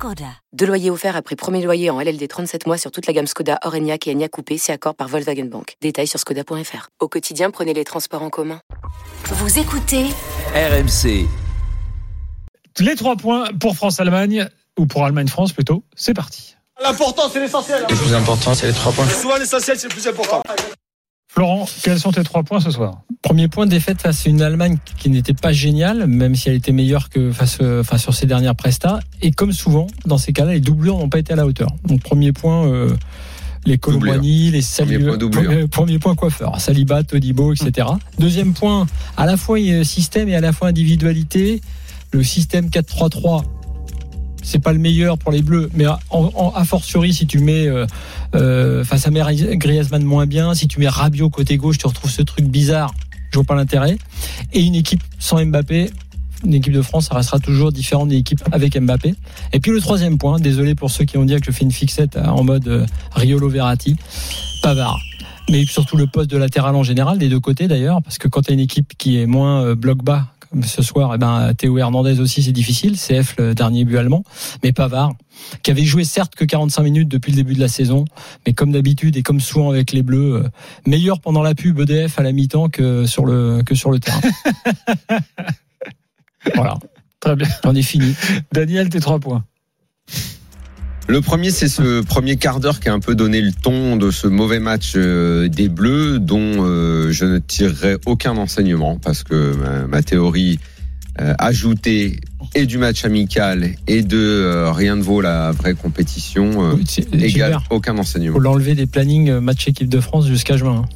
Skoda. Deux loyers offerts après premier loyer en LLD 37 mois sur toute la gamme Skoda, Orenia et Enya Coupé, c'est accord par Volkswagen Bank. Détails sur skoda.fr. Au quotidien, prenez les transports en commun. Vous écoutez RMC. Les trois points pour France-Allemagne, ou pour Allemagne-France plutôt, c'est parti. L'important, c'est l'essentiel. Le plus important, c'est les trois points. Souvent, l'essentiel, c'est le plus important. Florent, quels sont tes trois points ce soir? Premier point, défaite face à une Allemagne qui n'était pas géniale, même si elle était meilleure que face, enfin, sur ses dernières prestats. Et comme souvent, dans ces cas-là, les doublures n'ont pas été à la hauteur. Donc premier point, euh, les Colomani, les Saliba, Premier point doublure. premier, premier point coiffeur, Saliba, Todibo, etc. Deuxième point, à la fois euh, système et à la fois individualité. Le système 4-3-3, c'est pas le meilleur pour les Bleus, mais en, a fortiori si tu mets euh, euh, face à Griezmann moins bien, si tu mets Rabiot côté gauche, tu retrouves ce truc bizarre. Je vois pas l'intérêt. Et une équipe sans Mbappé, une équipe de France, ça restera toujours différent d'une équipe avec Mbappé. Et puis le troisième point, désolé pour ceux qui ont dit que je fais une fixette euh, en mode Riolo Verratti, Pavard. Mais surtout le poste de latéral en général, des deux côtés d'ailleurs, parce que quand tu une équipe qui est moins bloc bas, ce soir, eh ben, Théo Hernandez aussi c'est difficile, CF le dernier but allemand, mais Pavard, qui avait joué certes que 45 minutes depuis le début de la saison, mais comme d'habitude et comme souvent avec les Bleus, euh, meilleur pendant la pub EDF à la mi-temps que sur le, que sur le terrain. voilà, Très bien. j'en ai fini. Daniel, tes trois points. Le premier, c'est ce premier quart d'heure qui a un peu donné le ton de ce mauvais match euh, des Bleus, dont euh, je ne tirerai aucun enseignement parce que ma, ma théorie euh, ajoutée et du match amical et de euh, rien ne vaut la vraie compétition euh, Oui, égale aucun faut enseignement. l'enlever des plannings euh, match équipe de France jusqu'à juin. hein.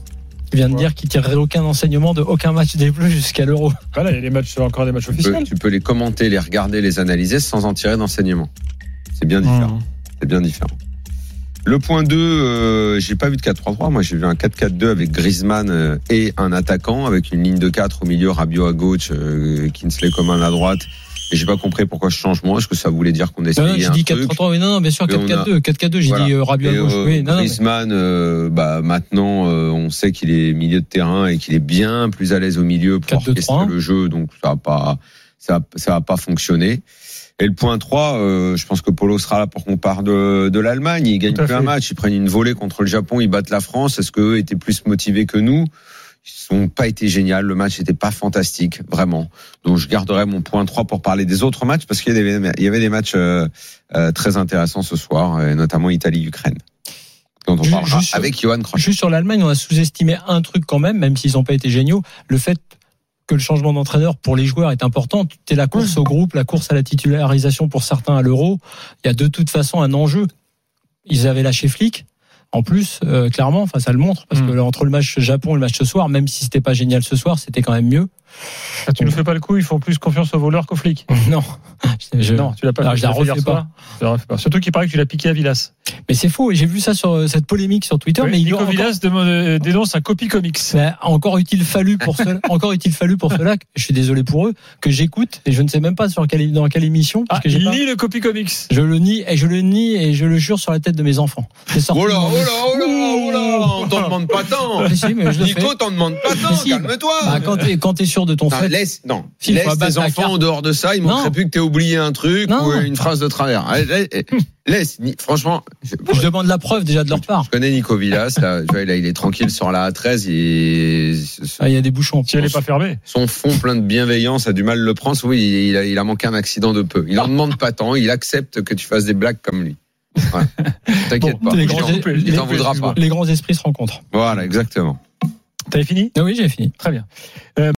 Il vient de dire qu'il tirerait aucun enseignement de aucun match des Bleus jusqu'à l'Euro. Voilà, il y a les matchs, encore des matchs Tu peux, officiels. tu peux les commenter, les regarder, les analyser sans en tirer d'enseignement. C'est bien différent. C'est bien différent. Le point 2, euh, j'ai pas vu de 4-3-3. Moi, j'ai vu un 4-4-2 avec Griezmann euh, et un attaquant avec une ligne de 4 au milieu, Rabiot à gauche, euh, Kinsley Coman à droite. Et j'ai pas compris pourquoi ce changement. Est-ce que ça voulait dire qu'on Non, non, essayait j'ai un dit truc 4-3-3, oui, non, non, bien sûr, Et on 4-4-2, 4-4-2, j'ai Voilà. dit euh, Rabiot à gauche. euh, oui, non, non, mais- Griezmann, euh, bah, maintenant, on sait qu'il est milieu de terrain et qu'il est bien plus à l'aise au milieu pour 4-2-3. orchestrer le jeu, donc ça va pas, ça, ça va pas fonctionner. Et le point 3, euh, je pense que Polo sera là pour qu'on parle de, de l'Allemagne. Ils gagnent un match, ils prennent une volée contre le Japon, ils battent la France. Est-ce qu'eux étaient plus motivés que nous? Ils n'ont pas été géniaux. Le match n'était pas fantastique, vraiment. Donc je garderai mon point 3 pour parler des autres matchs parce qu'il y avait, il y avait des matchs euh, euh, très intéressants ce soir, et notamment Italie-Ukraine. Dont on parlera juste- avec Johan Crochet. Juste sur l'Allemagne, on a sous-estimé un truc quand même, même s'ils n'ont pas été géniaux, le fait que le changement d'entraîneur pour les joueurs est important. C'est la course au groupe, la course à la titularisation pour certains à l'Euro. Il y a de toute façon un enjeu. Ils avaient lâché Flick. En plus, euh, clairement, enfin ça le montre parce Mm. que là, entre le match Japon et le match ce soir, même si c'était pas génial ce soir, c'était quand même mieux. Ah, tu ne fais pas le coup, ils font plus confiance aux voleurs qu'aux flics. non, je, Non, tu l'as pas fait. je la refais soir. Refais pas. Surtout qu'il paraît que tu l'as piqué à Villas. mais c'est faux. Et j'ai vu ça sur euh, cette polémique sur Twitter. Oui, mais il Nico encore- Villas euh, dénonce un copy comics. Ben, encore utile fallu pour cela, encore fallu pour cela. que- Je suis désolé pour eux que j'écoute et je ne sais même pas sur quelle dans quelle émission parce Ah, que il pas- lit le copy comics. je le nie et je le nie et je le jure sur la tête de mes enfants. C'est sorti. Oh là, oh là, oh là, oh là, on t'en demande pas tant. Nico, t'en demande pas tant, calme-toi. Bah, quand t'es t'es sûr de ton Non, fait. laisse, non. Laisse tes enfants carte. en dehors de ça. Il Non. manquerait plus que t'aies oublié un truc Non. ou une phrase de travers. Allez, Laisse, laisse, Ni- franchement, je, Je demande la preuve déjà de leur part. je connais Nico Villas. Là, tu vois, là, il est tranquille sur la A13. Il, Ah, il y a des bouchons. Si elle n'est pas fermée. son fond plein de bienveillance a du mal à le prendre. Oui, il a, il a manqué un accident de peu. Il en demande pas tant. Il accepte que tu fasses des blagues comme lui. Ouais. T'inquiète Bon, pas. les Il grands- il t'en voudra pas. Les grands esprits se rencontrent. Voilà, exactement. T'avais fini? Ah oui, j'ai fini. Très bien.